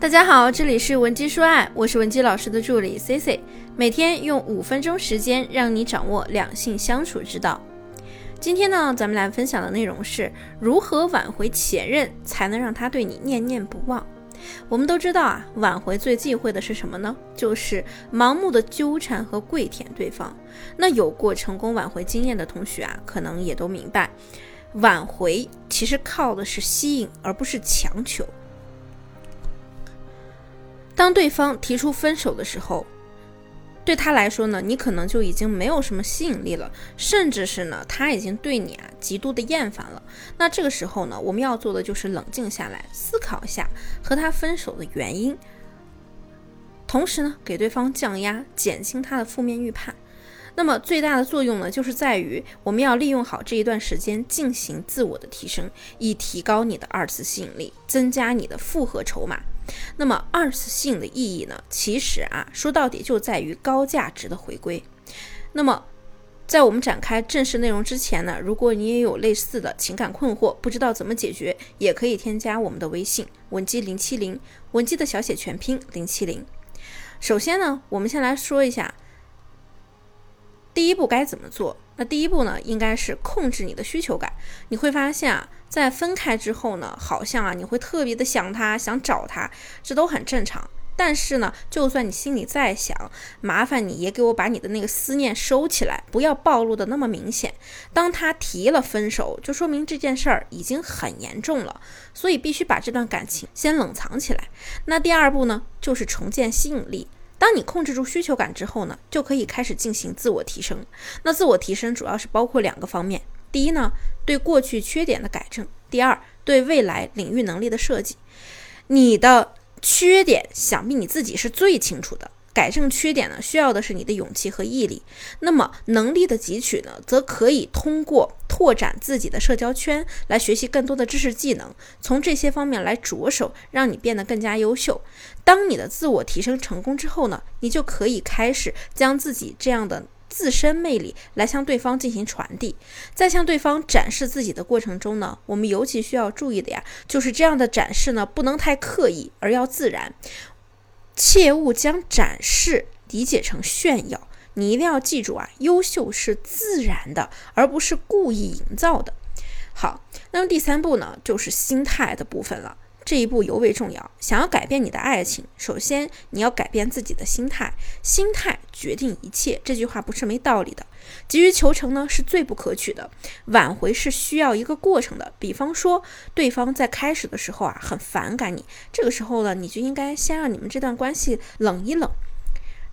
大家好，这里是文姬说爱，我是文姬老师的助理 C C，每天用五分钟时间让你掌握两性相处之道。今天呢，咱们来分享的内容是如何挽回前任，才能让他对你念念不忘。我们都知道啊，挽回最忌讳的是什么呢？就是盲目的纠缠和跪舔对方。那有过成功挽回经验的同学啊，可能也都明白，挽回其实靠的是吸引，而不是强求。当对方提出分手的时候，对他来说呢，你可能就已经没有什么吸引力了，甚至是呢，他已经对你啊极度的厌烦了。那这个时候呢，我们要做的就是冷静下来，思考一下和他分手的原因，同时呢，给对方降压，减轻他的负面预判。那么最大的作用呢，就是在于我们要利用好这一段时间进行自我的提升，以提高你的二次吸引力，增加你的复合筹码。那么二次性的意义呢？其实啊，说到底就在于高价值的回归。那么，在我们展开正式内容之前呢，如果你也有类似的情感困惑，不知道怎么解决，也可以添加我们的微信文姬零七零，文姬的小写全拼零七零。首先呢，我们先来说一下第一步该怎么做。那第一步呢，应该是控制你的需求感。你会发现啊。在分开之后呢，好像啊你会特别的想他，想找他，这都很正常。但是呢，就算你心里再想，麻烦你也给我把你的那个思念收起来，不要暴露的那么明显。当他提了分手，就说明这件事儿已经很严重了，所以必须把这段感情先冷藏起来。那第二步呢，就是重建吸引力。当你控制住需求感之后呢，就可以开始进行自我提升。那自我提升主要是包括两个方面。第一呢，对过去缺点的改正；第二，对未来领域能力的设计。你的缺点，想必你自己是最清楚的。改正缺点呢，需要的是你的勇气和毅力。那么能力的汲取呢，则可以通过拓展自己的社交圈，来学习更多的知识技能，从这些方面来着手，让你变得更加优秀。当你的自我提升成功之后呢，你就可以开始将自己这样的。自身魅力来向对方进行传递，在向对方展示自己的过程中呢，我们尤其需要注意的呀，就是这样的展示呢，不能太刻意，而要自然，切勿将展示理解成炫耀。你一定要记住啊，优秀是自然的，而不是故意营造的。好，那么第三步呢，就是心态的部分了。这一步尤为重要。想要改变你的爱情，首先你要改变自己的心态。心态决定一切，这句话不是没道理的。急于求成呢，是最不可取的。挽回是需要一个过程的。比方说，对方在开始的时候啊，很反感你，这个时候呢，你就应该先让你们这段关系冷一冷。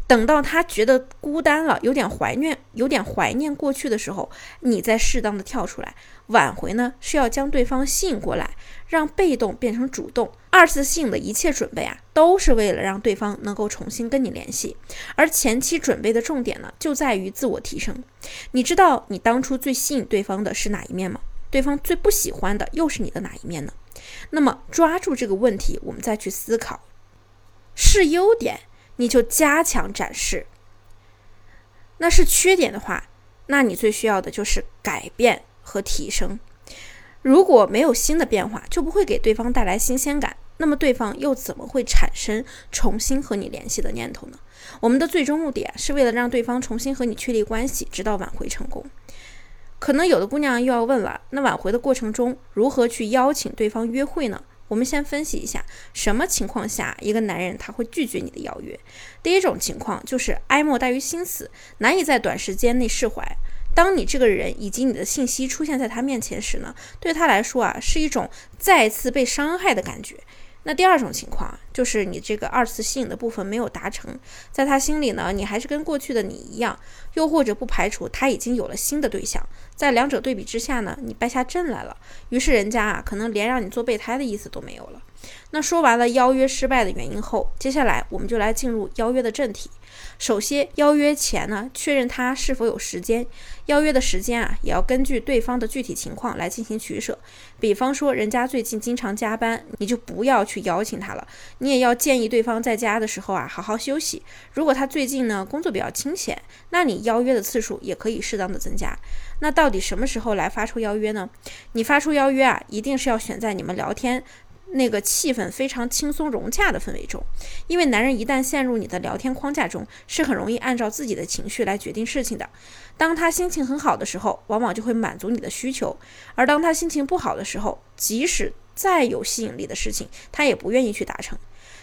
等到他觉得孤单了，有点怀念，有点怀念过去的时候，你再适当的跳出来挽回呢，是要将对方吸引过来，让被动变成主动。二次性的一切准备啊，都是为了让对方能够重新跟你联系。而前期准备的重点呢，就在于自我提升。你知道你当初最吸引对方的是哪一面吗？对方最不喜欢的又是你的哪一面呢？那么抓住这个问题，我们再去思考，是优点。你就加强展示，那是缺点的话，那你最需要的就是改变和提升。如果没有新的变化，就不会给对方带来新鲜感，那么对方又怎么会产生重新和你联系的念头呢？我们的最终目的，是为了让对方重新和你确立关系，直到挽回成功。可能有的姑娘又要问了，那挽回的过程中，如何去邀请对方约会呢？我们先分析一下，什么情况下一个男人他会拒绝你的邀约？第一种情况就是哀莫大于心死，难以在短时间内释怀。当你这个人以及你的信息出现在他面前时呢，对他来说啊，是一种再次被伤害的感觉。那第二种情况就是你这个二次吸引的部分没有达成，在他心里呢，你还是跟过去的你一样，又或者不排除他已经有了新的对象，在两者对比之下呢，你败下阵来了，于是人家啊，可能连让你做备胎的意思都没有了。那说完了邀约失败的原因后，接下来我们就来进入邀约的正题。首先，邀约前呢，确认他是否有时间。邀约的时间啊，也要根据对方的具体情况来进行取舍。比方说，人家最近经常加班，你就不要去邀请他了。你也要建议对方在家的时候啊，好好休息。如果他最近呢工作比较清闲，那你邀约的次数也可以适当的增加。那到底什么时候来发出邀约呢？你发出邀约啊，一定是要选在你们聊天。那个气氛非常轻松融洽的氛围中，因为男人一旦陷入你的聊天框架中，是很容易按照自己的情绪来决定事情的。当他心情很好的时候，往往就会满足你的需求；而当他心情不好的时候，即使再有吸引力的事情，他也不愿意去达成。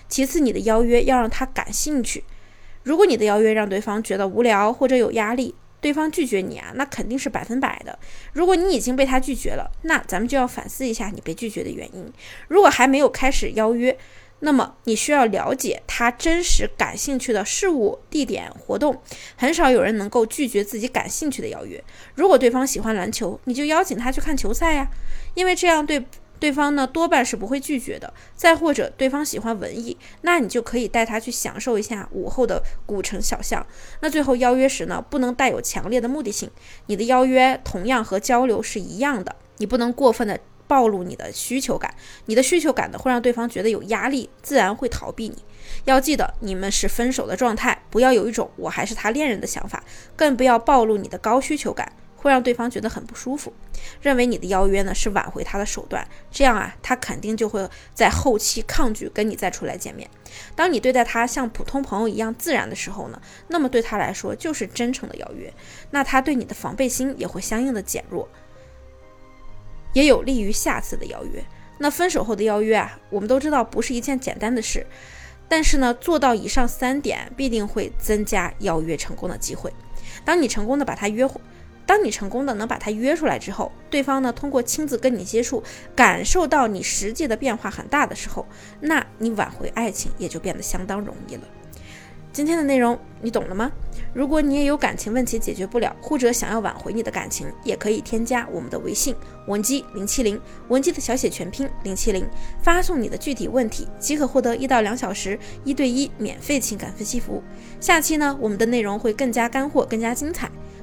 其次，你的邀约要让他感兴趣。如果你的邀约让对方觉得无聊或者有压力，对方拒绝你啊，那肯定是百分百的。如果你已经被他拒绝了，那咱们就要反思一下你被拒绝的原因。如果还没有开始邀约，那么你需要了解他真实感兴趣的事物、地点、活动。很少有人能够拒绝自己感兴趣的邀约。如果对方喜欢篮球，你就邀请他去看球赛呀，因为这样对。对方呢多半是不会拒绝的。再或者，对方喜欢文艺，那你就可以带他去享受一下午后的古城小巷。那最后邀约时呢，不能带有强烈的目的性。你的邀约同样和交流是一样的，你不能过分的暴露你的需求感。你的需求感呢，会让对方觉得有压力，自然会逃避你。要记得，你们是分手的状态，不要有一种我还是他恋人的想法，更不要暴露你的高需求感。会让对方觉得很不舒服，认为你的邀约呢是挽回他的手段，这样啊，他肯定就会在后期抗拒跟你再出来见面。当你对待他像普通朋友一样自然的时候呢，那么对他来说就是真诚的邀约，那他对你的防备心也会相应的减弱，也有利于下次的邀约。那分手后的邀约啊，我们都知道不是一件简单的事，但是呢，做到以上三点必定会增加邀约成功的机会。当你成功的把他约。当你成功的能把他约出来之后，对方呢通过亲自跟你接触，感受到你实际的变化很大的时候，那你挽回爱情也就变得相当容易了。今天的内容你懂了吗？如果你也有感情问题解决不了，或者想要挽回你的感情，也可以添加我们的微信文姬零七零，文姬的小写全拼零七零，发送你的具体问题即可获得一到两小时一对一免费情感分析服务。下期呢，我们的内容会更加干货，更加精彩。